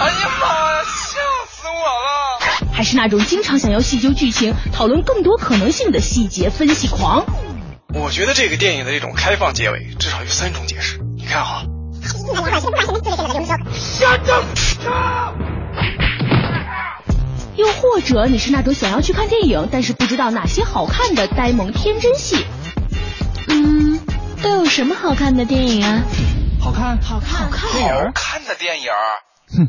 哎呀妈呀，吓死我了！还是那种经常想要细究剧情、讨论更多可能性的细节分析狂，我觉得这个电影的这种开放结尾至少有三种解释。你看哈。又或者你是那种想要去看电影，但是不知道哪些好看的呆萌天真戏。嗯，都有什么好看的电影啊？好看，好看，好看，好看的电影，哼，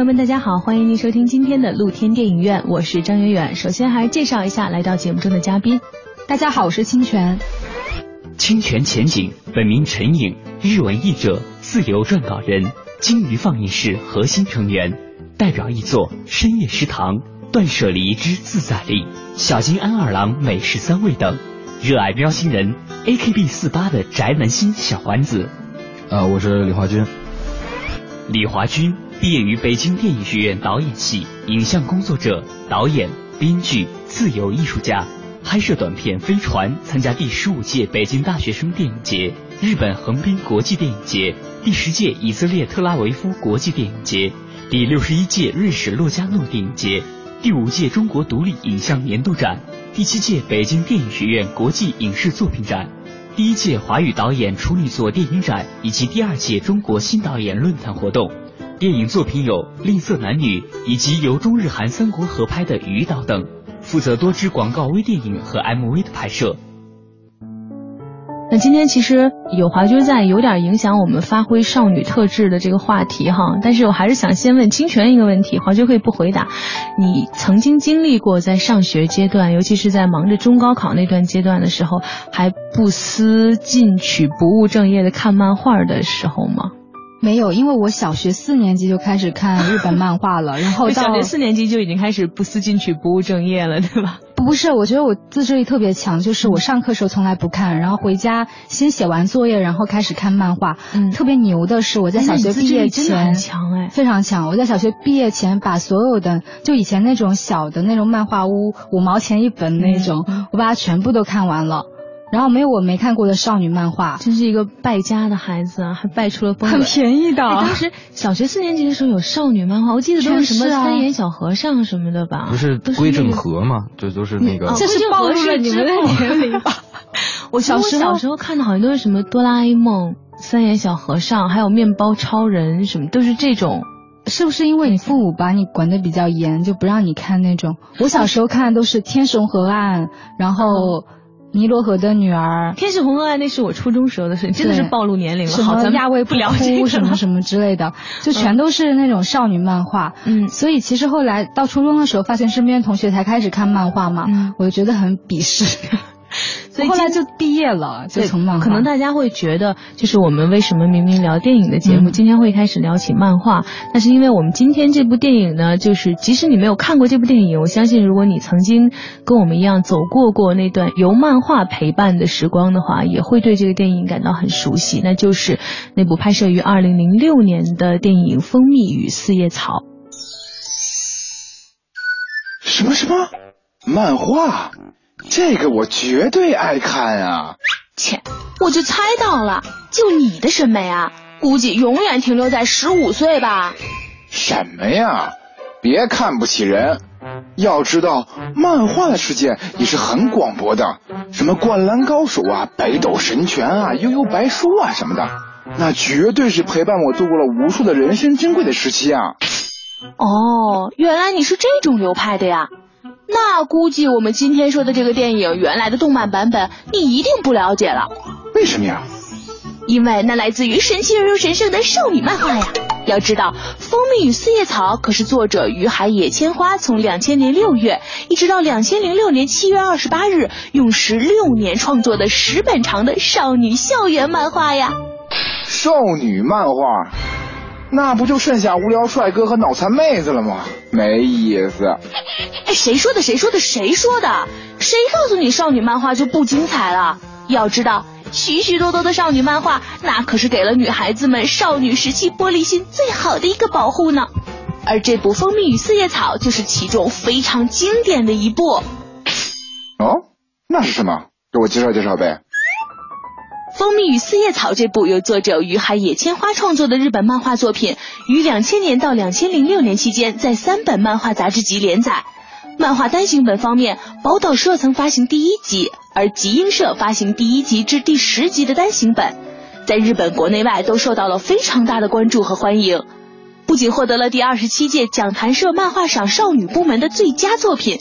朋友们，大家好，欢迎您收听今天的露天电影院，我是张远远。首先还是介绍一下来到节目中的嘉宾。大家好，我是清泉。清泉前景，本名陈颖，日文译者，自由撰稿人，鲸鱼放映室核心成员，代表译作《深夜食堂》《断舍离之自在力》《小金安二郎美食三味》等，热爱喵星人 AKB 四八的宅男星小丸子。啊，我是李华军。李华军毕业于北京电影学院导演系，影像工作者、导演、编剧、自由艺术家，拍摄短片《飞船》，参加第十五届北京大学生电影节、日本横滨国际电影节、第十届以色列特拉维夫国际电影节、第六十一届瑞士洛迦诺电影节、第五届中国独立影像年度展、第七届北京电影学院国际影视作品展。第一届华语导演处女作电影展以及第二届中国新导演论坛活动，电影作品有《吝啬男女》以及由中日韩三国合拍的《鱼岛》等，负责多支广告微电影和 MV 的拍摄。那今天其实有华军在，有点影响我们发挥少女特质的这个话题哈。但是我还是想先问清泉一个问题，华军可以不回答。你曾经经历过在上学阶段，尤其是在忙着中高考那段阶段的时候，还不思进取、不务正业的看漫画的时候吗？没有，因为我小学四年级就开始看日本漫画了，然后到小学四年级就已经开始不思进取、不务正业了，对吧？不是，我觉得我自制力特别强，就是我上课时候从来不看，然后回家先写完作业，然后开始看漫画。嗯，特别牛的是我在小学毕业前强哎，非常强。我在小学毕业前把所有的就以前那种小的那种漫画屋五毛钱一本那种，嗯、我把它全部都看完了。然后没有我没看过的少女漫画，真是一个败家的孩子啊，还败出了风。很便宜的。当时小学四年级的时候有少女漫画，我记得都是什么三眼小和尚什么的吧？不是归正和嘛？这都是那个。这是暴露了你们的年龄吧？我小时候小时候看的好像都是什么哆啦 A 梦、三眼小和尚，还有面包超人什么，都是这种。是不是因为你父母把你管的比较严，就不让你看那种？我小时候看的都是《天神河岸》，然后。尼罗河的女儿，天使红河爱那是我初中时候的事，真的是暴露年龄了。什么亚未不了解什么什么之类的，就全都是那种少女漫画。嗯，所以其实后来到初中的时候，发现身边同学才开始看漫画嘛，嗯、我就觉得很鄙视。所以后来就毕业了，就从漫画。可能大家会觉得，就是我们为什么明明聊电影的节目，嗯、今天会开始聊起漫画？那是因为我们今天这部电影呢，就是即使你没有看过这部电影，我相信如果你曾经跟我们一样走过过那段由漫画陪伴的时光的话，也会对这个电影感到很熟悉。那就是那部拍摄于二零零六年的电影《蜂蜜与四叶草》。什么什么漫画？这个我绝对爱看啊！切，我就猜到了，就你的审美啊，估计永远停留在十五岁吧。什么呀？别看不起人，要知道，漫画的世界也是很广博的，什么灌篮高手啊、北斗神拳啊、悠悠白书啊什么的，那绝对是陪伴我度过了无数的人生珍贵的时期啊。哦，原来你是这种流派的呀。那估计我们今天说的这个电影原来的动漫版本，你一定不了解了。为什么呀？因为那来自于神奇而又神圣的少女漫画呀。要知道，《蜂蜜与四叶草》可是作者于海野千花从两千年六月一直到两千零六年七月二十八日，用时六年创作的十本长的少女校园漫画呀。少女漫画。那不就剩下无聊帅哥和脑残妹子了吗？没意思。哎，谁说的？谁说的？谁说的？谁告诉你少女漫画就不精彩了？要知道，许许多多的少女漫画，那可是给了女孩子们少女时期玻璃心最好的一个保护呢。而这部《蜂蜜与四叶草》就是其中非常经典的一部。哦，那是什么？给我介绍介绍呗。《蜂蜜与四叶草》这部由作者于海野千花创作的日本漫画作品，于两千年到两千零六年期间在三本漫画杂志集连载。漫画单行本方面，宝岛社曾发行第一集，而集英社发行第一集至第十集的单行本，在日本国内外都受到了非常大的关注和欢迎，不仅获得了第二十七届讲谈社漫画赏少女部门的最佳作品。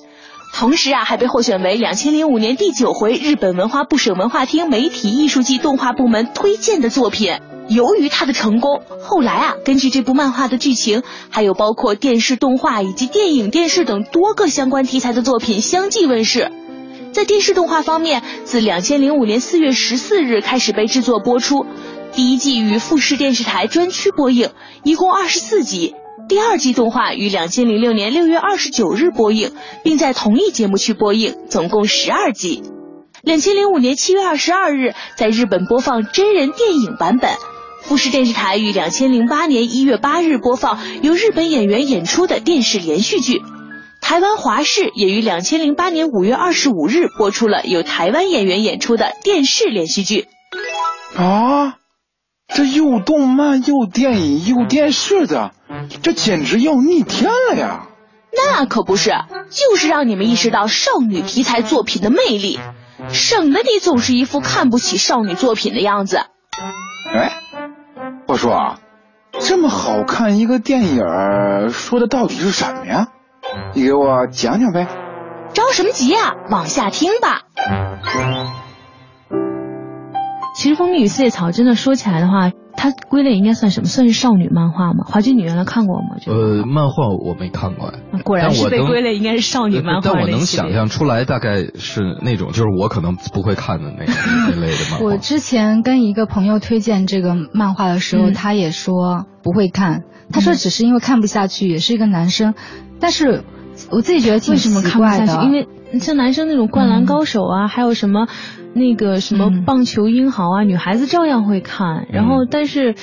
同时啊，还被获选为两千零五年第九回日本文化部省文化厅媒体艺术季动画部门推荐的作品。由于它的成功，后来啊，根据这部漫画的剧情，还有包括电视动画以及电影、电视等多个相关题材的作品相继问世。在电视动画方面，自两千零五年四月十四日开始被制作播出，第一季于富士电视台专区播映，一共二十四集。第二季动画于两千零六年六月二十九日播映，并在同一节目区播映，总共十二集。两千零五年七月二十二日在日本播放真人电影版本。富士电视台于两千零八年一月八日播放由日本演员演出的电视连续剧。台湾华视也于两千零八年五月二十五日播出了由台湾演员演出的电视连续剧。啊，这又动漫又电影又电视的。这简直要逆天了呀！那可不是，就是让你们意识到少女题材作品的魅力，省得你总是一副看不起少女作品的样子。哎，我说啊，这么好看一个电影，说的到底是什么呀？你给我讲讲呗。着什么急啊？往下听吧。其实《蜂蜜与四叶草》真的说起来的话。它归类应该算什么？算是少女漫画吗？华君，你原来看过吗？呃，漫画我没看过。果然是被归类应该是少女漫画。但我能想象出来，大概是那种，就是我可能不会看的那那类的漫画。我之前跟一个朋友推荐这个漫画的时候，他也说不会看。他说只是因为看不下去，也是一个男生。但是我自己觉得挺奇怪的，因为像男生那种灌篮高手啊，还有什么。那个什么棒球英豪啊，女孩子照样会看。然后，但是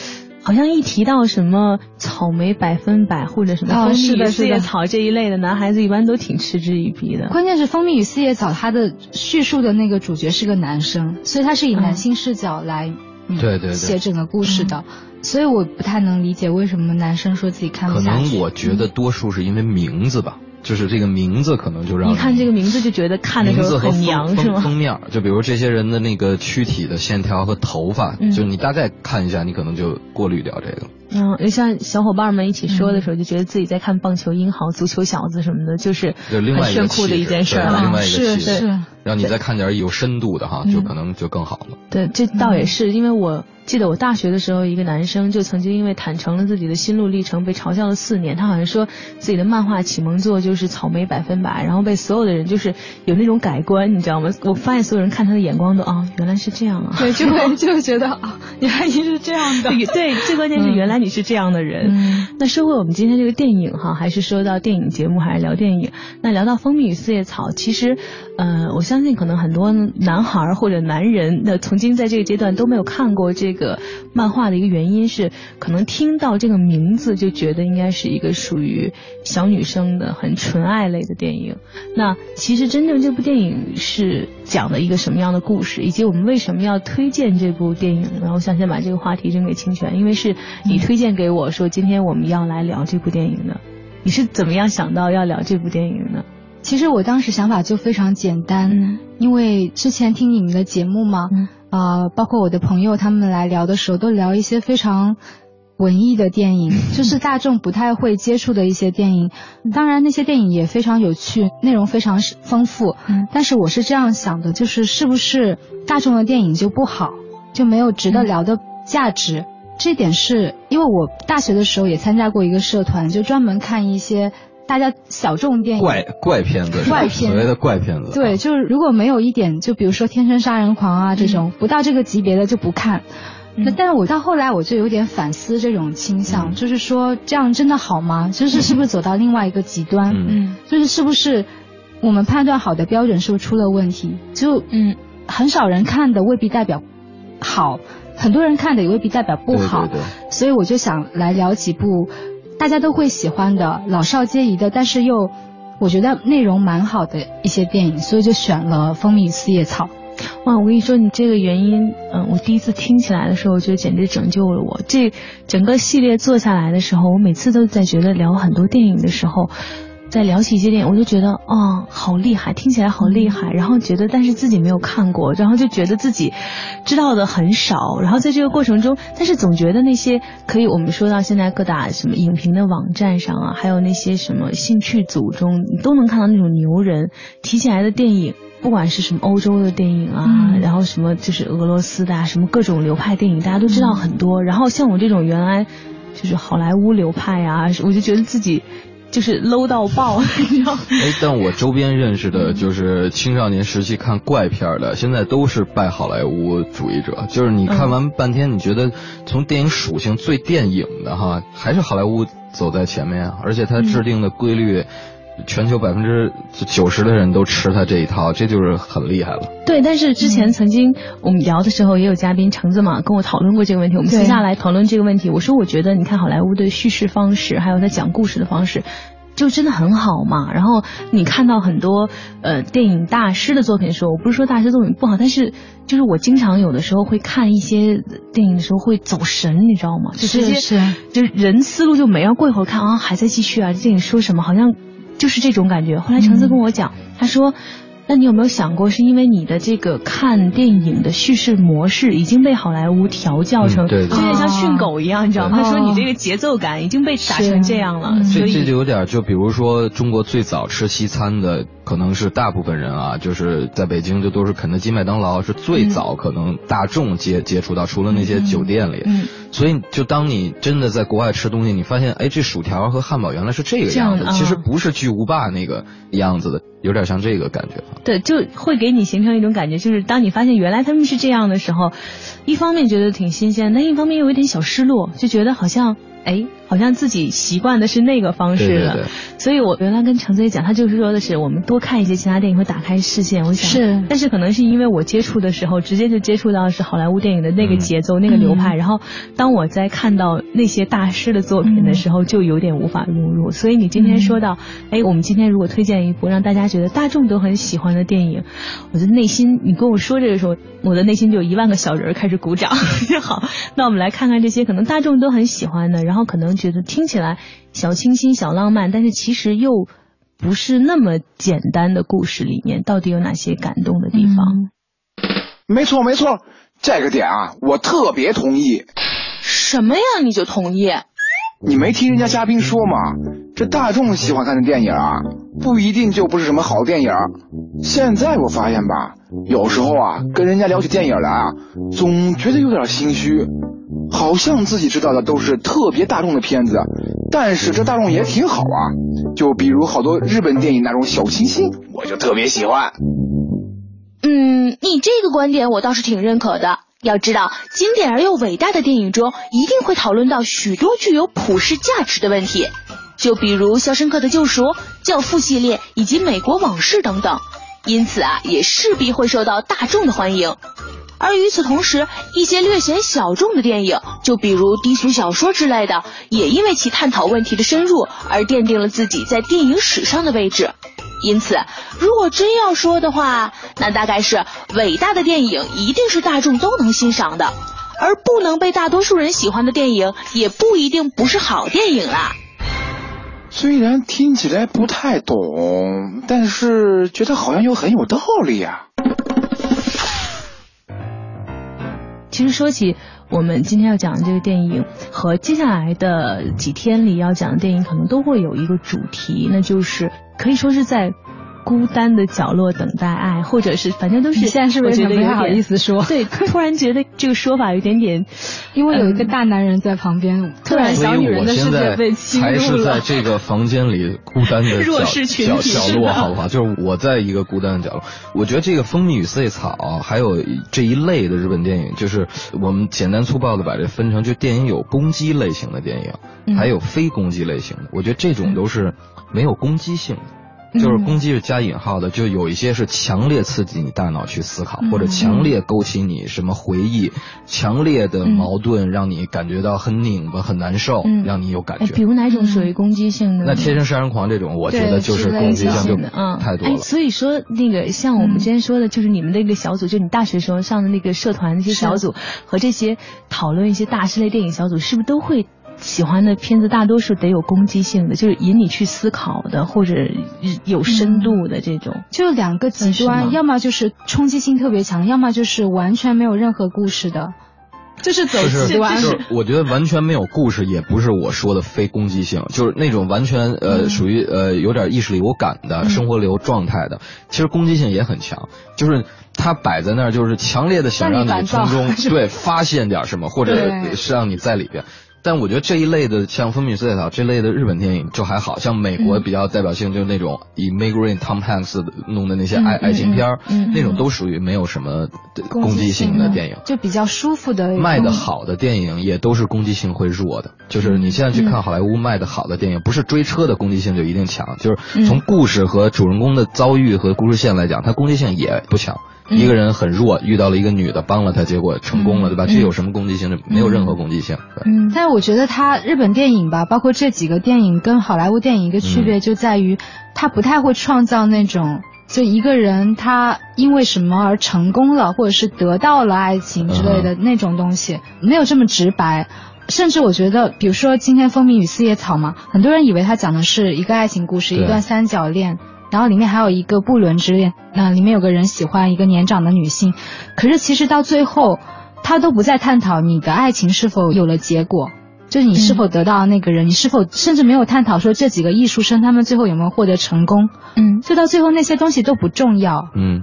好像一提到什么草莓百分百或者什么蜂蜜与四叶草这一类的，男孩子一般都挺嗤之以鼻的。关键是蜂蜜与四叶草，它的叙述的那个主角是个男生，所以他是以男性视角来对对写整个故事的。所以我不太能理解为什么男生说自己看不下去。可能我觉得多数是因为名字吧。就是这个名字可能就让你看这个名字就觉得看的时候很娘是吗？封面就比如这些人的那个躯体的线条和头发，就你大概看一下，你可能就过滤掉这个。嗯，像小伙伴们一起说的时候，就觉得自己在看棒球英豪、足球小子什么的，就是很炫酷的一件事了。另外一个是是，让你再看点有深度的哈，就可能就更好了。对，这倒也是，因为我。记得我大学的时候，一个男生就曾经因为坦诚了自己的心路历程，被嘲笑了四年。他好像说自己的漫画启蒙作就是草莓百分百，然后被所有的人就是有那种改观，你知道吗？我发现所有人看他的眼光都啊，原来是这样啊，对，就会就觉得啊，原来你是这样的。对，最关键是原来你是这样的人。那说回我们今天这个电影哈，还是说到电影节目，还是聊电影？那聊到《蜂蜜与四叶草》，其实，呃，我相信可能很多男孩或者男人，那曾经在这个阶段都没有看过这。个个漫画的一个原因是，可能听到这个名字就觉得应该是一个属于小女生的很纯爱类的电影。那其实真正这部电影是讲的一个什么样的故事，以及我们为什么要推荐这部电影然后想先把这个话题扔给清泉，因为是你推荐给我说今天我们要来聊这部电影的。你是怎么样想到要聊这部电影呢？其实我当时想法就非常简单，嗯因为之前听你们的节目嘛，嗯呃，包括我的朋友他们来聊的时候，都聊一些非常文艺的电影，就是大众不太会接触的一些电影。当然，那些电影也非常有趣，内容非常丰富。嗯但是我是这样想的，就是是不是大众的电影就不好，就没有值得聊的价值？这点是因为我大学的时候也参加过一个社团，就专门看一些大家小众电影。怪怪片子，怪片所谓的怪片子。对，就是如果没有一点，就比如说《天生杀人狂》啊这种，不到这个级别的就不看。那但是我到后来我就有点反思这种倾向，就是说这样真的好吗？就是是不是走到另外一个极端？嗯就是是不是我们判断好的标准是不是出了问题？就嗯，很少人看的未必代表好，很多人看的也未必代表不好。对对对所以我就想来聊几部大家都会喜欢的老少皆宜的，但是又我觉得内容蛮好的一些电影，所以就选了《蜂蜜与四叶草》。哇，我跟你说，你这个原因，嗯，我第一次听起来的时候，我觉得简直拯救了我。这整个系列做下来的时候，我每次都在觉得聊很多电影的时候，在聊起一些电影，我就觉得，哦，好厉害，听起来好厉害，然后觉得但是自己没有看过，然后就觉得自己知道的很少，然后在这个过程中，但是总觉得那些可以我们说到现在各大什么影评的网站上啊，还有那些什么兴趣组中，你都能看到那种牛人提起来的电影。不管是什么欧洲的电影啊，嗯然后什么就是俄罗斯的啊，什么各种流派电影，大家都知道很多。然后像我这种原来就是好莱坞流派啊，我就觉得自己就是 low 到爆，你知道吗？哎，但我周边认识的就是青少年时期看怪片儿的，现在都是拜好莱坞主义者。就是你看完半天，你觉得从电影属性最电影的哈，还是好莱坞走在前面啊，而且它制定的规律。全球百分之九十的人都吃他这一套，这就是很厉害了。对，但是之前曾经我们聊的时候，也有嘉宾橙子嘛跟我讨论过这个问题。我们私下来讨论这个问题，我说我觉得你看好莱坞的叙事方式，还有他讲故事的方式。就真的很好嘛，然后你看到很多呃电影大师的作品的时候，我不是说大师作品不好，但是就是我经常有的时候会看一些电影的时候会走神，你知道吗？就直接是就是人思路就没了，过一会儿看啊还在继续啊，这电影说什么好像就是这种感觉。后来橙子跟我讲，他说。那你有没有想过，是因为你的这个看电影的叙事模式已经被好莱坞调教成，有点像训狗一样，你知道吗？他说你这个节奏感已经被打成这样了，所以这这就有点，就比如说中国最早吃西餐的，可能是大部分人啊，就是在北京就都是肯德基、麦当劳是最早可能大众接接触到，除了那些酒店里。嗯，所以就当你真的在国外吃东西，你发现，哎，这薯条和汉堡原来是这个这样样子，其实啊。不是巨无霸那个样子的，有点像这个感觉。对，就会给你形成一种感觉，就是当你发现原来他们是这样的时候，一方面觉得挺新鲜，但一方面又有点小失落，就觉得好像哎，好像自己习惯的是那个方式了。对对对所以我原来跟橙子也讲，他就是说的是我们多看一些其他电影会打开视线。我想是但是可能是因为我接触的时候，直接就接触到的是好莱坞电影的那个节奏、那个流派，然后当我在看到那些大师的作品的时候，就有点无法融入。所以你今天说到，哎，我们今天如果推荐一部让大家觉得大众都很喜欢的电影，我的内心，你跟我说这个时候，我的内心就有一万个小人开始鼓掌。好，那我们来看看这些可能大众都很喜欢的，然后可能觉得听起来小清新、小浪漫，但是其实又不是那么简单的故事里面，到底有哪些感动的地方？没错没错，这个点啊，我特别同意。什么呀？你就同意？你没听人家嘉宾说吗？这大众喜欢看的电影啊，不一定就不是什么好电影。现在我发现吧，有时候啊，跟人家聊起电影来啊，总觉得有点心虚，好像自己知道的都是特别大众的片子，但是这大众也挺好啊。就比如好多日本电影那种小清新，我就特别喜欢。嗯，你这个观点我倒是挺认可的。要知道，经典而又伟大的电影中，一定会讨论到许多具有普世价值的问题，就比如《肖申克的救赎》《教父》系列以及《美国往事》等等。因此啊，也势必会受到大众的欢迎。而与此同时，一些略显小众的电影，就比如低俗小说之类的，也因为其探讨问题的深入而奠定了自己在电影史上的位置。因此，如果真要说的话，那大概是伟大的电影一定是大众都能欣赏的，而不能被大多数人喜欢的电影，也不一定不是好电影啦。虽然听起来不太懂，但是觉得好像又很有道理呀、其实说起我们今天要讲的这个电影和接下来的几天里要讲的电影，可能都会有一个主题，那就是可以说是在孤单的角落等待爱，或者是反正都是。你现在是不是觉得有有点不太好意思说对，突然觉得这个说法有点点，因为有一个大男人在旁边，突然小女人的世界被侵入还是在。这个房间里孤单的角 弱势群角体是角落，好不好？就是我在一个孤单的角落。我觉得这个《蜂蜜与四叶草》还有这一类的日本电影，就是我们简单粗暴的把这分成，就电影有攻击类型的电影，嗯还有非攻击类型的。我觉得这种都是没有攻击性的。嗯就是攻击是加引号的，就有一些是强烈刺激你大脑去思考，嗯或者强烈勾起你什么回忆，强烈的矛盾让你感觉到很拧巴、很难受，嗯让你有感哎，觉。比如哪种属于攻击性的呢？那天生杀人狂这种，我觉得就是是攻击性就的，嗯，太多了哎，。所以说那个像我们之前说的，就是你们那个小组，就你大学时候上的那个社团那些小组，和这些讨论一些大师类电影小组，是不是都会？喜欢的片子大多数得有攻击性的，就是引你去思考的，或者有深度的这种。就两个极端，要么就是冲击性特别强，要么就是完全没有任何故事的，就是走极端。就是，我觉得完全没有故事，也不是我说的非攻击性，就是那种完全嗯呃属于呃有点意识流感的、生活流状态的，其实攻击性也很强，就是它摆在那儿，就是强烈的想让你从中对发现点什么，或者是让你在里边。但我觉得这一类的像《蜂蜜与四叶草》这类的日本电影就还好像美国比较代表性就是那种以 Meg Ryan、Tom Hanks 弄的那些爱、爱情片儿，嗯嗯那种都属于没有什么攻击性的电影。就比较舒服的卖的好的电影也都是攻击性会弱的，就是你现在去看好莱坞卖的好的电影，不是追车的攻击性就一定强，就是从故事和主人公的遭遇和故事线来讲，它攻击性也不强。一个人很弱，遇到了一个女的，帮了他，结果成功了，对吧？这有什么攻击性？没有任何攻击性。对嗯，但是我觉得他日本电影吧，包括这几个电影跟好莱坞电影一个区别就在于，他不太会创造那种就一个人他因为什么而成功了，或者是得到了爱情之类的那种东西，没有这么直白。甚至我觉得，比如说今天《蜂蜜与四叶草》嘛，很多人以为他讲的是一个爱情故事，一段三角恋。然后里面还有一个不伦之恋，那里面有个人喜欢一个年长的女性，可是其实到最后，他都不再探讨你的爱情是否有了结果，就是你是否得到那个人，你是否甚至没有探讨说这几个艺术生他们最后有没有获得成功，嗯，就到最后那些东西都不重要，嗯，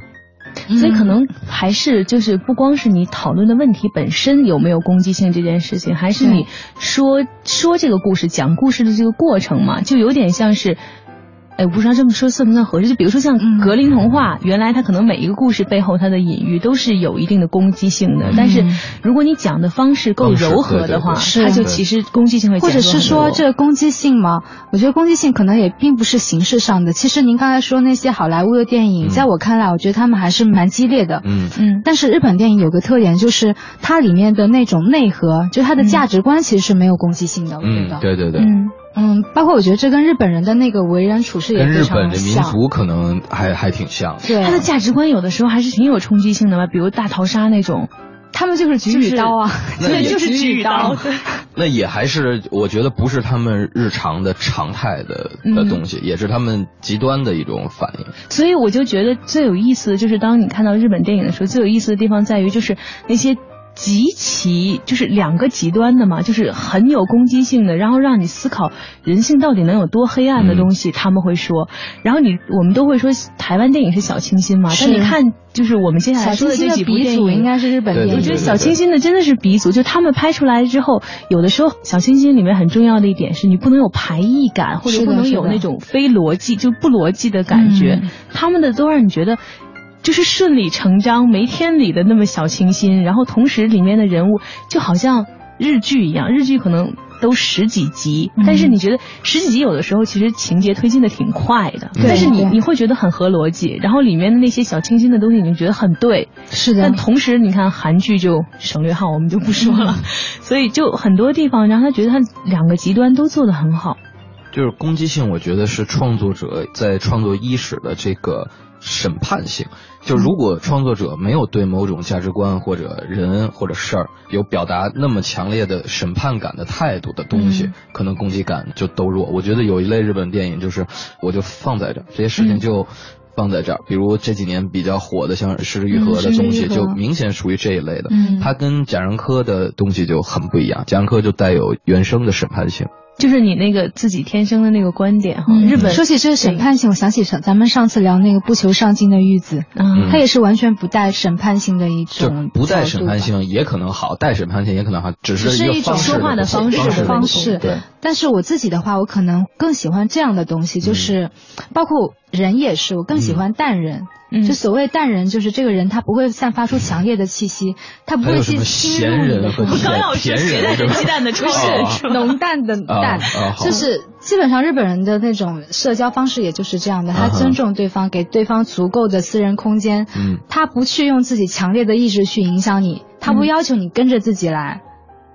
所以可能还是就是不光是你讨论的问题本身有没有攻击性这件事情，还是你说说这个故事、讲故事的这个过程嘛，就有点像是。哎，我不知道这么说算不算合适？就比如说像嗯格林童话，原来它可能每一个故事背后它的隐喻都是有一定的攻击性的，但是如果你讲的方式够柔和的话，对对对对它就其实攻击性会或者是说这个攻击性吗，我觉得攻击性可能也并不是形式上的。其实您刚才说那些好莱坞的电影，嗯在我看来，我觉得他们还是蛮激烈的。嗯嗯但是日本电影有个特点，就是它里面的那种内核，就它的价值观其实是没有攻击性的。我觉嗯得，，对对对。嗯嗯，包括我觉得这跟日本人的那个为人处事也跟日本的民。族可能还还挺像的。对，他的价值观有的时候还是挺有冲击性的吧，比如大逃杀那种，他们就是举就是与刀啊，对，那也就是举与刀，那也还是我觉得不是他们日常的常态的的嗯东西，也是他们极端的一种反应。所以我就觉得最有意思的就是，当你看到日本电影的时候，最有意思的地方在于就是那些。极其就是两个极端的嘛，就是很有攻击性的，然后让你思考人性到底能有多黑暗的东西，他们会说。然后你我们都会说台湾电影是小清新嘛，但你看就是我们接下来小说的这清新的鼻几部电影，祖应该是日本对电影。我觉得小清新的真的是鼻祖，就他们拍出来之后，有的时候小清新里面很重要的一点是你不能有排异感，或者不能有那种非逻辑就不逻辑的感觉。嗯他们的都让你觉得。就是顺理成章、没天理的那么小清新，然后同时里面的人物就好像日剧一样，日剧可能都十几集，嗯。但是你觉得十几集有的时候其实情节推进的挺快的，对但是你你会觉得很合逻辑，然后里面的那些小清新的东西你就觉得很对，是的。但，同时，你看韩剧就省略号，我们就不说了，所以就很多地方让他觉得他两个极端都做得很好。就是攻击性，我觉得是创作者在创作伊始的这个审判性。就如果创作者没有对某种价值观或者人或者事儿有表达那么强烈的审判感的态度的东西，可能攻击感就都弱。我觉得有一类日本电影就是，我就放在这儿，这些事情就。放在这儿，比如这几年比较火的像《失之愈合》的东西，就明显属于这一类的。它跟贾樟柯的东西就很不一样，贾樟柯就带有原生的审判性。就是你那个自己天生的那个观点哈。日本说起这个审判性，我想起上咱们上次聊那个不求上进的玉子，他也是完全不带审判性的一种。不带审判性也可能好，带审判性也可能好，只是一种说话的方式方式。对。但是我自己的话，我可能更喜欢这样的东西，就是包括人也是，我更喜欢淡人。就所谓淡人，就是这个人他不会散发出强烈的气息，他不会去侵入你的风格。刚要说咸蛋鸡蛋的出现，浓淡的淡，就是基本上日本人的那种社交方式，也就是这样的。他尊重对方，给对方足够的私人空间。嗯，他不去用自己强烈的意志去影响你，他不要求你跟着自己来，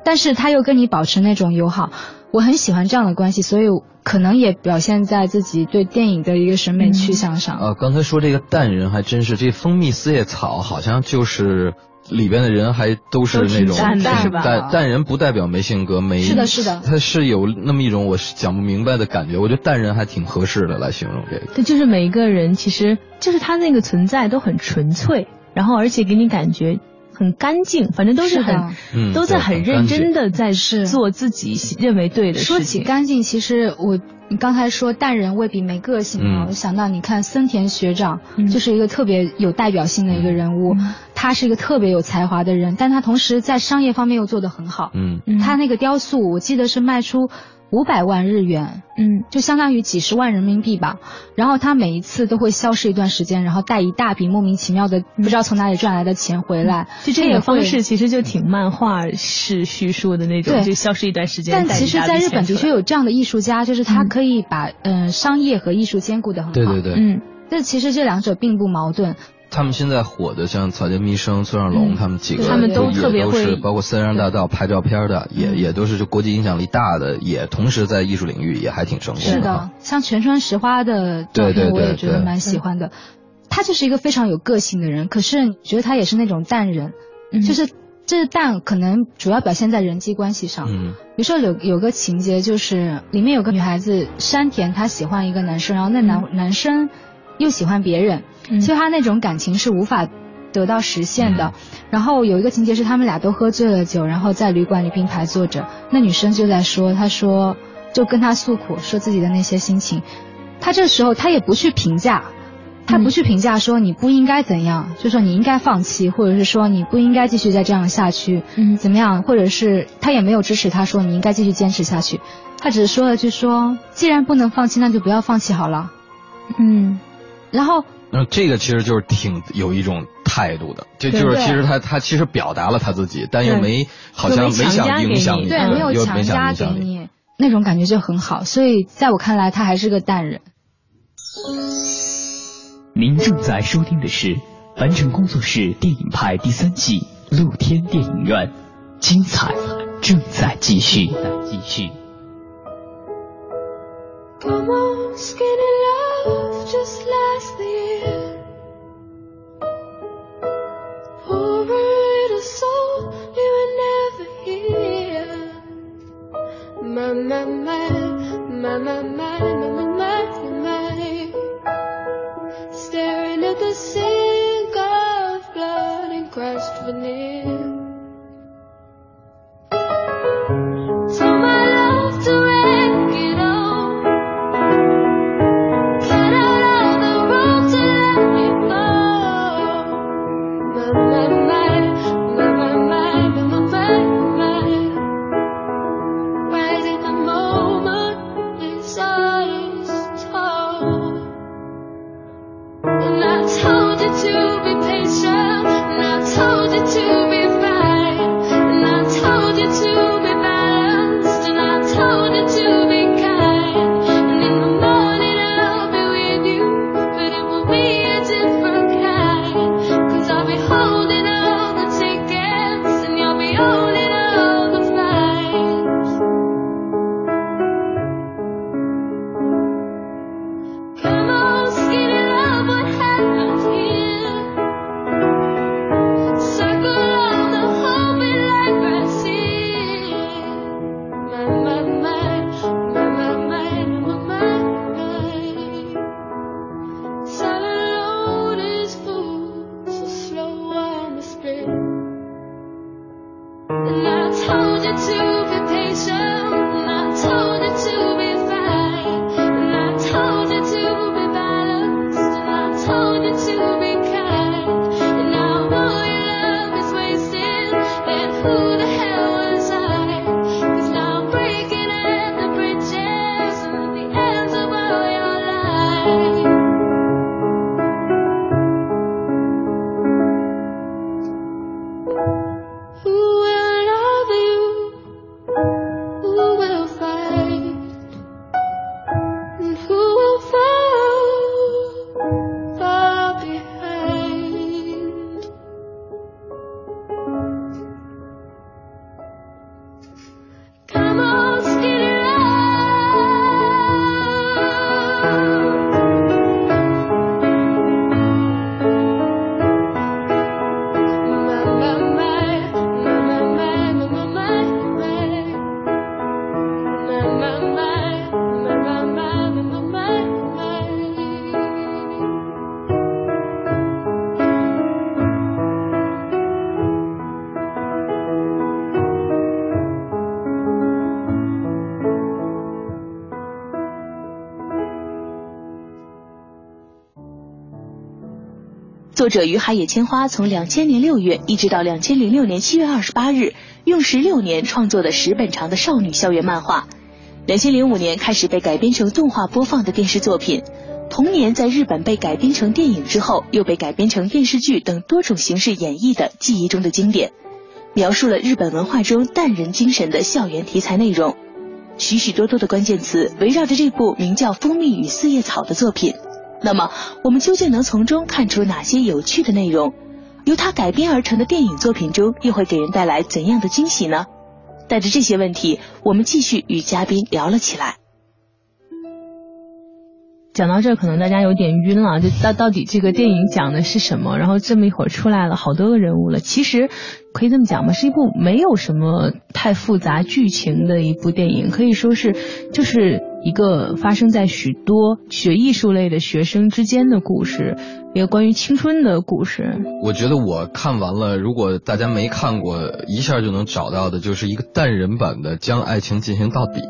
但是他又跟你保持那种友好。我很喜欢这样的关系，所以可能也表现在自己对电影的一个审美趋向上。呃，刚才说这个淡人还真是，这蜂蜜四叶草好像就是里边的人还都是那种淡淡人，不代表没性格没。是的，是的。他是有那么一种我讲不明白的感觉，我觉得淡人还挺合适的来形容这个。对，就是每一个人其实就是他那个存在都很纯粹，然后而且给你感觉。很干净，反正都是很，都在很认真的在做自己认为对的事情。说起干净，其实我你刚才说淡人未必没个性啊，我想到你看森田学长就是一个特别有代表性的一个人物，他是一个特别有才华的人，但他同时在商业方面又做得很好。嗯，他那个雕塑，我记得是卖出。五百万日元，嗯，就相当于几十万人民币吧。然后他每一次都会消失一段时间，然后带一大笔莫名其妙的不知道从哪里赚来的钱回来。就这个方式其实就挺漫画式叙述的那种，就消失一段时间。但其实，在日本的确有这样的艺术家，就是他可以把嗯商业和艺术兼顾的很好。对对对，嗯，但其实这两者并不矛盾。他们现在火的像草间弥生、村上龙他们几个，他们都特别会，包括森山大道拍照片的，也也都是就国际影响力大的，也同时在艺术领域也还挺成功。是的，像全川石花的照片，我也觉得蛮喜欢的。他就是一个非常有个性的人，可是觉得他也是那种淡人，就是这淡可能主要表现在人际关系上。嗯，比如说有有个情节，就是里面有个女孩子山田，她喜欢一个男生，然后那男男生又喜欢别人。所以他那种感情是无法得到实现的。然后有一个情节是他们俩都喝醉了酒，然后在旅馆里并排坐着，那女生就在说，她说就跟他诉苦，说自己的那些心情。他这时候他也不去评价，他不去评价说你不应该怎样，就说你应该放弃，或者是说你不应该继续再这样下去，嗯，怎么样？或者是他也没有支持他说你应该继续坚持下去，他只是说了句说，既然不能放弃，那就不要放弃好了。嗯，然后。那这个其实就是挺有一种态度的，这就是其实他他其实表达了他自己，但又没好像没想影响你，对，没有强加给你，那种感觉就很好。所以在我看来，他还是个淡人。您正在收听的是凡尘工作室电影派第三季露天电影院，精彩正在继续，继续。Staring at the sink of blood and crushed veneer. 者于海野千花从两千年六月一直到两千零六年七月二十八日，用十六年创作的十本长的少女校园漫画。两千零五年开始被改编成动画播放的电视作品，同年在日本被改编成电影之后，又被改编成电视剧等多种形式演绎的记忆中的经典，描述了日本文化中淡人精神的校园题材内容。许许多多的关键词围绕着这部名叫《蜂蜜与四叶草》的作品。那么，我们究竟能从中看出哪些有趣的内容？由它改编而成的电影作品中，又会给人带来怎样的惊喜呢？带着这些问题，我们继续与嘉宾聊了起来。讲到这儿，可能大家有点晕了，就到到底这个电影讲的是什么？然后这么一会儿出来了好多个人物了，其实可以这么讲吧，是一部没有什么太复杂剧情的一部电影，可以说是就是一个发生在许多学艺术类的学生之间的故事，一个关于青春的故事。我觉得我看完了，如果大家没看过，一下就能找到的，就是一个淡人版的《将爱情进行到底》，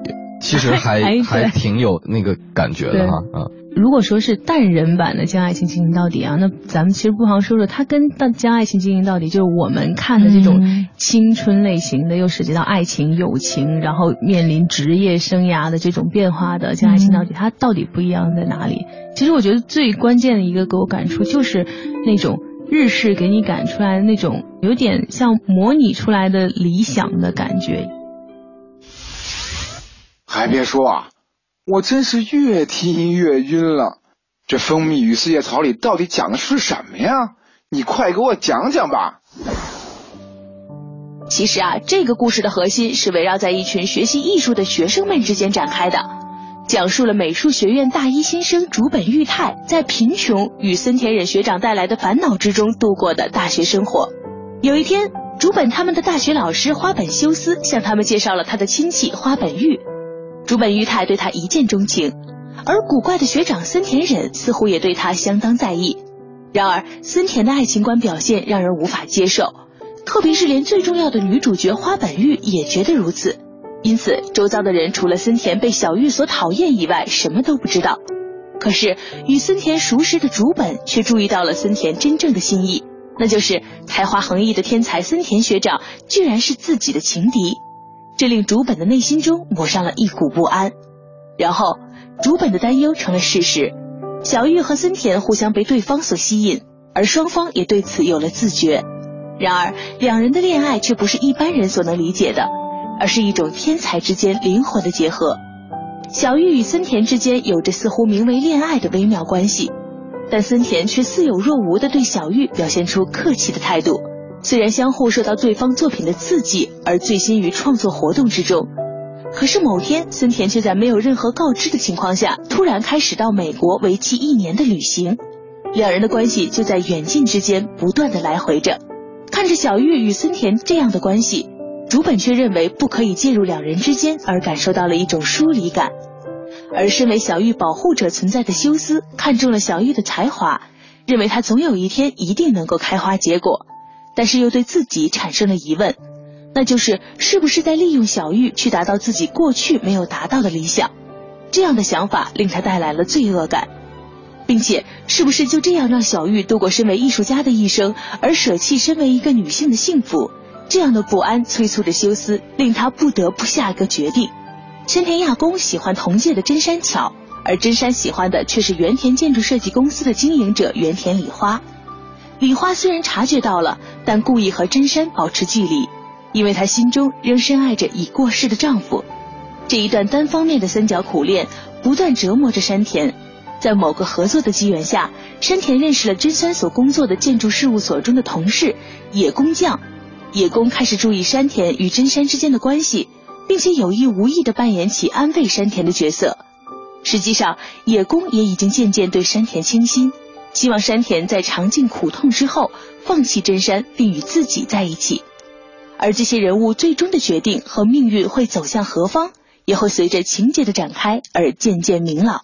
其实还 还挺有那个感觉的哈，嗯。如果说是淡人版的《将爱情进行到底》啊，那咱们其实不妨说说它跟《将爱情进行到底》就是我们看的这种青春类型的，又涉及到爱情、友情，然后面临职业生涯的这种变化的《将爱情到底》，它到底不一样在哪里？其实我觉得最关键的一个给我感触就是那种日式给你感出来的那种有点像模拟出来的理想的感觉。还别说啊。我真是越听越晕了，这《蜂蜜与四叶草》里到底讲的是什么呀？你快给我讲讲吧。其实啊，这个故事的核心是围绕在一群学习艺术的学生们之间展开的，讲述了美术学院大一新生竹本裕太在贫穷与森田忍学长带来的烦恼之中度过的大学生活。有一天，竹本他们的大学老师花本修斯向他们介绍了他的亲戚花本玉。竹本裕太对他一见钟情，而古怪的学长森田忍似乎也对他相当在意。然而，森田的爱情观表现让人无法接受，特别是连最重要的女主角花本玉也觉得如此。因此，周遭的人除了森田被小玉所讨厌以外，什么都不知道。可是，与森田熟识的竹本却注意到了森田真正的心意，那就是才华横溢的天才森田学长居然是自己的情敌。这令竹本的内心中抹上了一股不安，然后竹本的担忧成了事实。小玉和森田互相被对方所吸引，而双方也对此有了自觉。然而，两人的恋爱却不是一般人所能理解的，而是一种天才之间灵魂的结合。小玉与森田之间有着似乎名为恋爱的微妙关系，但森田却似有若无的对小玉表现出客气的态度。虽然相互受到对方作品的刺激而醉心于创作活动之中，可是某天森田却在没有任何告知的情况下，突然开始到美国为期一年的旅行。两人的关系就在远近之间不断的来回着。看着小玉与森田这样的关系，竹本却认为不可以介入两人之间，而感受到了一种疏离感。而身为小玉保护者存在的修斯看中了小玉的才华，认为她总有一天一定能够开花结果。但是又对自己产生了疑问，那就是是不是在利用小玉去达到自己过去没有达到的理想？这样的想法令他带来了罪恶感，并且是不是就这样让小玉度过身为艺术家的一生，而舍弃身为一个女性的幸福？这样的不安催促着修斯，令他不得不下一个决定。山田亚公喜欢同届的真山巧，而真山喜欢的却是原田建筑设计公司的经营者原田礼花。李花虽然察觉到了，但故意和真山保持距离，因为她心中仍深爱着已过世的丈夫。这一段单方面的三角苦恋，不断折磨着山田。在某个合作的机缘下，山田认识了真山所工作的建筑事务所中的同事野工匠。野工开始注意山田与真山之间的关系，并且有意无意的扮演起安慰山田的角色。实际上，野工也已经渐渐对山田倾心。希望山田在尝尽苦痛之后放弃真山，并与自己在一起。而这些人物最终的决定和命运会走向何方，也会随着情节的展开而渐渐明朗。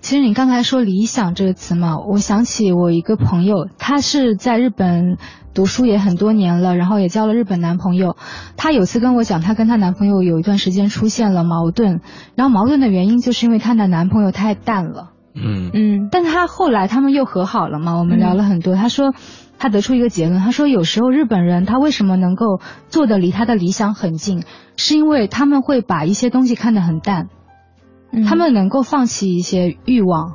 其实你刚才说“理想”这个词嘛，我想起我一个朋友，她是在日本读书也很多年了，然后也交了日本男朋友。她有次跟我讲，她跟她男朋友有一段时间出现了矛盾，然后矛盾的原因就是因为她的男朋友太淡了。嗯。嗯，但他后来他们又和好了嘛，我们聊了很多，他说。他得出一个结论，他说有时候日本人他为什么能够做的离他的理想很近，是因为他们会把一些东西看得很淡，嗯。他们能够放弃一些欲望，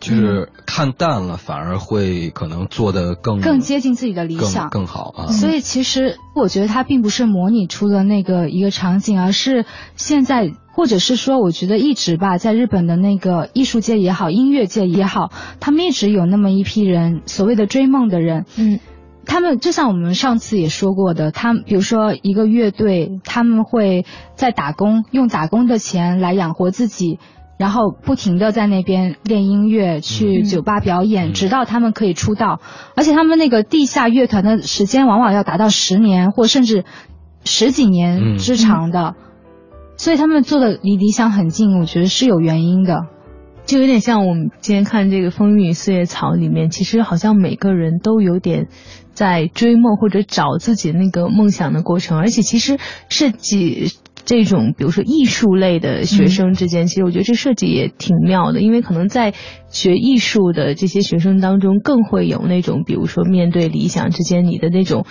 就是看淡了，反而会可能做的更更接近自己的理想，更更好啊。所以其实我觉得他并不是模拟出了那个一个场景，而是现在或者是说，我觉得一直吧，在日本的那个艺术界也好，音乐界也好，他们一直有那么一批人，所谓的追梦的人，嗯。他们就像我们上次也说过的，他们比如说一个乐队，他们会在打工，用打工的钱来养活自己，然后不停的在那边练音乐，去酒吧表演，直到他们可以出道。而且他们那个地下乐团的时间往往要达到十年或甚至十几年之长的，所以他们做的离理想很近，我觉得是有原因的。就有点像我们今天看这个《风雨四叶草》里面，其实好像每个人都有点在追梦或者找自己那个梦想的过程，而且其实设计这种比如说艺术类的学生之间，其实我觉得这设计也挺妙的，因为可能在学艺术的这些学生当中，更会有那种比如说面对理想之间你的那种。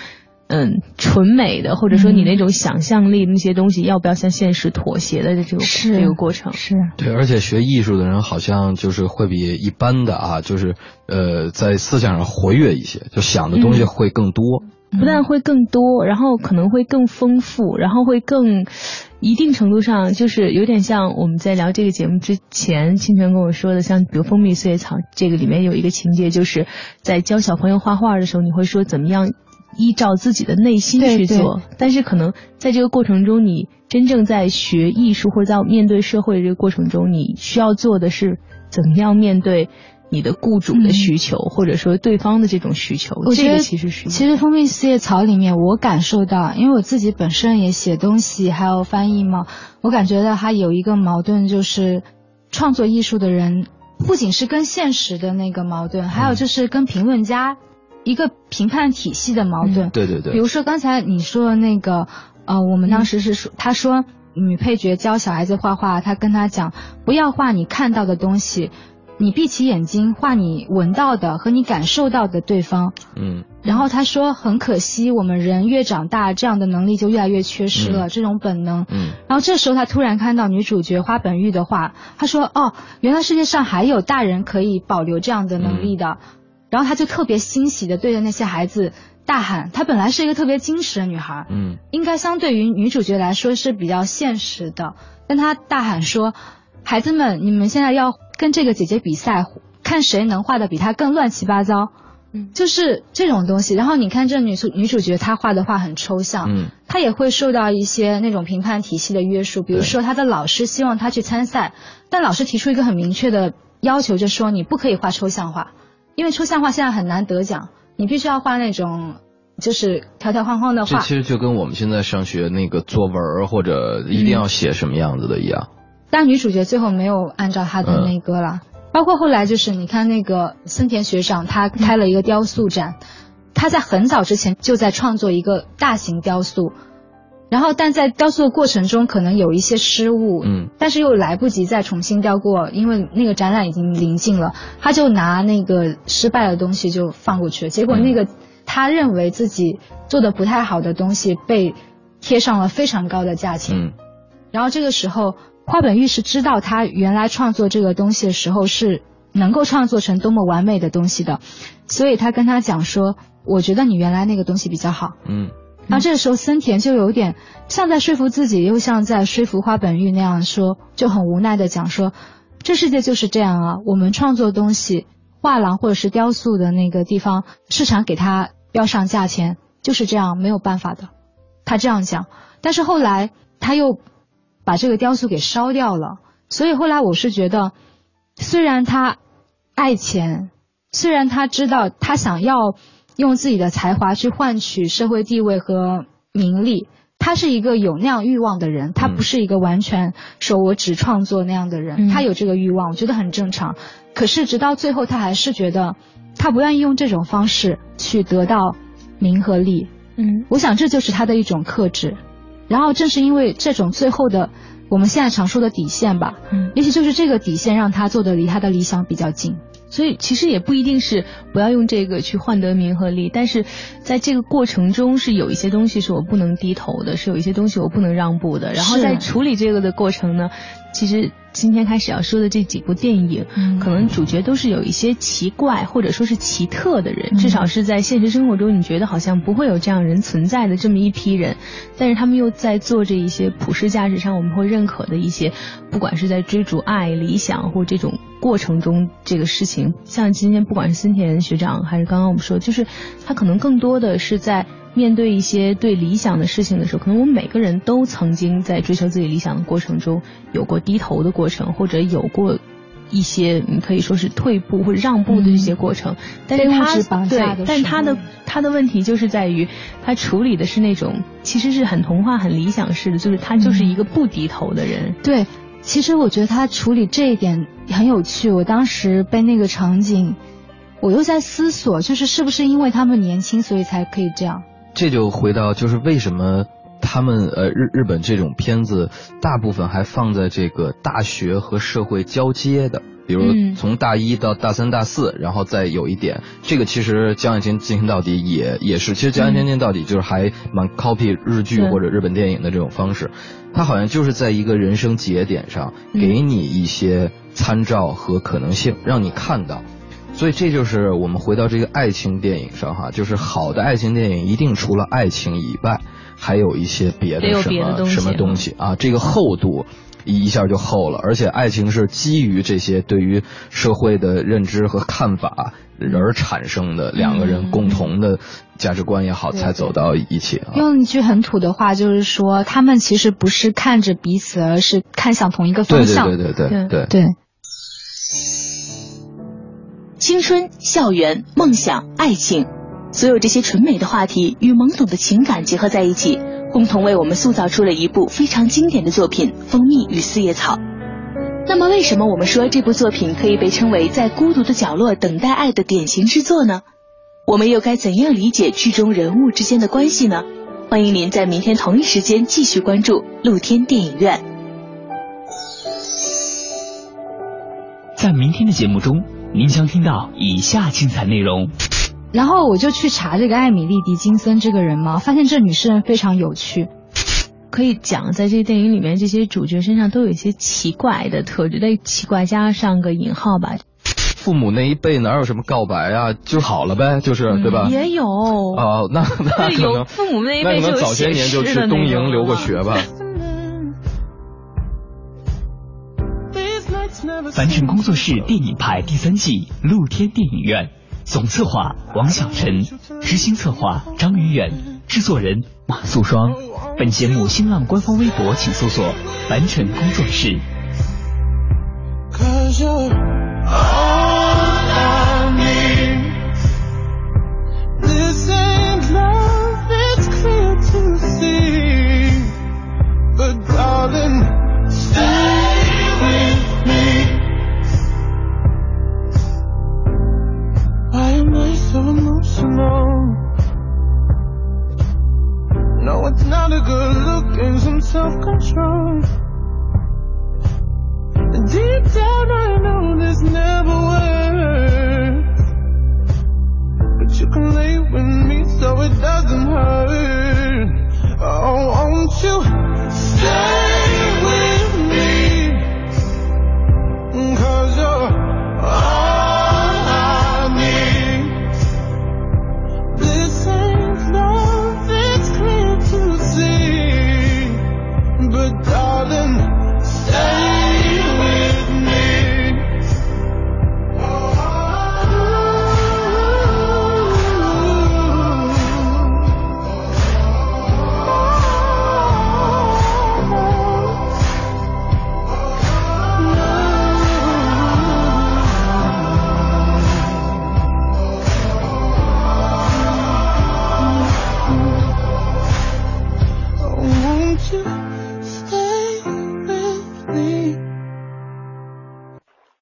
嗯，纯美的，或者说你那种想象力那些东西，要不要向现实妥协的这个这个过程？是对，而且学艺术的人好像就是会比一般的啊，就是呃，在思想上活跃一些，就想的东西会更多。嗯、不但会更多，然后可能会更丰富，然后会更一定程度上就是有点像我们在聊这个节目之前，清泉跟我说的，像比如《蜂蜜四叶草》这个里面有一个情节，就是在教小朋友画画的时候，你会说怎么样。依照自己的内心去做，但是可能在这个过程中，你真正在学艺术或者在面对社会的这个过程中，你需要做的是怎么样面对你的雇主的需求，嗯、或者说对方的这种需求。我觉得其实是，其实《蜂蜜四叶草》里面，我感受到，因为我自己本身也写东西，还有翻译嘛，我感觉到它有一个矛盾，就是创作艺术的人不仅是跟现实的那个矛盾，还有就是跟评论家。一个评判体系的矛盾，嗯、对对对。比如说刚才你说的那个，呃，我们当时是说，他说女配角教小孩子画画，他跟他讲，不要画你看到的东西，你闭起眼睛画你闻到的和你感受到的对方。嗯。然后他说，很可惜，我们人越长大，这样的能力就越来越缺失了，嗯、这种本能。嗯。然后这时候他突然看到女主角花本玉的画，他说，哦，原来世界上还有大人可以保留这样的能力的。嗯然后他就特别欣喜的对着那些孩子大喊，她本来是一个特别矜持的女孩，嗯，应该相对于女主角来说是比较现实的，但她大喊说：“孩子们，你们现在要跟这个姐姐比赛，看谁能画的比她更乱七八糟。”嗯，就是这种东西。然后你看这女主女主角她画的画很抽象，嗯，她也会受到一些那种评判体系的约束，比如说她的老师希望她去参赛，但老师提出一个很明确的要求，就说你不可以画抽象画。因为抽象画现在很难得奖，你必须要画那种就是条条框框的画。这其实就跟我们现在上学那个作文或者一定要写什么样子的一样。嗯、但女主角最后没有按照她的那个了，嗯、包括后来就是你看那个森田学长，他开了一个雕塑展，嗯、他在很早之前就在创作一个大型雕塑。然后，但在雕塑的过程中可能有一些失误，嗯，但是又来不及再重新雕过，因为那个展览已经临近了，他就拿那个失败的东西就放过去了。结果那个他认为自己做的不太好的东西被贴上了非常高的价钱，嗯，然后这个时候花本玉是知道他原来创作这个东西的时候是能够创作成多么完美的东西的，所以他跟他讲说，我觉得你原来那个东西比较好，嗯。然后这个时候，森田就有点像在说服自己，又像在说服花本玉那样说，就很无奈的讲说，这世界就是这样啊，我们创作东西，画廊或者是雕塑的那个地方，市场给他标上价钱，就是这样，没有办法的。他这样讲，但是后来他又把这个雕塑给烧掉了，所以后来我是觉得，虽然他爱钱，虽然他知道他想要。用自己的才华去换取社会地位和名利，他是一个有那样欲望的人，他不是一个完全说我只创作那样的人，嗯、他有这个欲望，我觉得很正常。可是直到最后，他还是觉得他不愿意用这种方式去得到名和利。嗯，我想这就是他的一种克制。然后正是因为这种最后的我们现在常说的底线吧，嗯，也许就是这个底线让他做的离他的理想比较近。所以其实也不一定是不要用这个去换得名和利，但是在这个过程中是有一些东西是我不能低头的，是有一些东西我不能让步的。然后在处理这个的过程呢，其实今天开始要说的这几部电影，嗯。可能主角都是有一些奇怪或者说是奇特的人，嗯。至少是在现实生活中你觉得好像不会有这样人存在的这么一批人，但是他们又在做着一些普世价值上我们会认可的一些，不管是在追逐爱、理想或这种过程中这个事情。像今天不管是森田学长还是刚刚我们说，就是他可能更多的是在面对一些对理想的事情的时候，可能我们每个人都曾经在追求自己理想的过程中有过低头的过程，或者有过。一些你可以说是退步或者让步的这些过程，但是他质绑架的对，但他的他的问题就是在于他处理的是那种其实是很童话、很理想式的，就是他就是一个不低头的人。对，其实我觉得他处理这一点很有趣。我当时被那个场景，我又在思索，就是是不是因为他们年轻，所以才可以这样？这就回到就是为什么他们呃日日本这种片子大部分还放在这个大学和社会交接的。比如嗯从大一到大三、大四，然后再有一点，这个其实将爱情进行到底也也是，其实将爱情进行到底就是还蛮 copy 日剧或者日本电影的这种方式，它好像就是在一个人生节点上嗯给你一些参照和可能性，让你看到。所以这就是我们回到这个爱情电影上哈，就是好的爱情电影一定除了爱情以外，还有一些别的什么什么东西啊，这个厚度一下就厚了，而且爱情是基于这些对于社会的认知和看法而产生的两个人共同的价值观也好，对才走到一起啊。用一句很土的话，就是说他们其实不是看着彼此，而是看向同一个方对对向。对对对对对。对青春、校园、梦想、爱情，所有这些纯美的话题与懵懂的情感结合在一起，共同为我们塑造出了一部非常经典的作品《蜂蜜与四叶草》。那么，为什么我们说这部作品可以被称为在孤独的角落等待爱的典型之作呢？我们又该怎样理解剧中人物之间的关系呢？欢迎您在明天同一时间继续关注露天电影院。在明天的节目中，您将听到以下精彩内容。然后我就去查这个艾米丽·狄金森这个人嘛，发现这女诗人非常有趣。可以讲，在这个电影里面，这些主角身上都有一些奇怪的特质，那奇怪加上个引号吧。父母那一辈哪有什么告白啊，就好了呗，就是、对吧？嗯也有哦，那那 对有可能父母那一那可能辈就有早些年就去东那种营留过啊学吧。凡尘工作室电影派第三季露天电影院，总策划王小晨，执行策划张宇远，制作人马素双。本节目新浪官方微博请搜索“凡尘工作室”。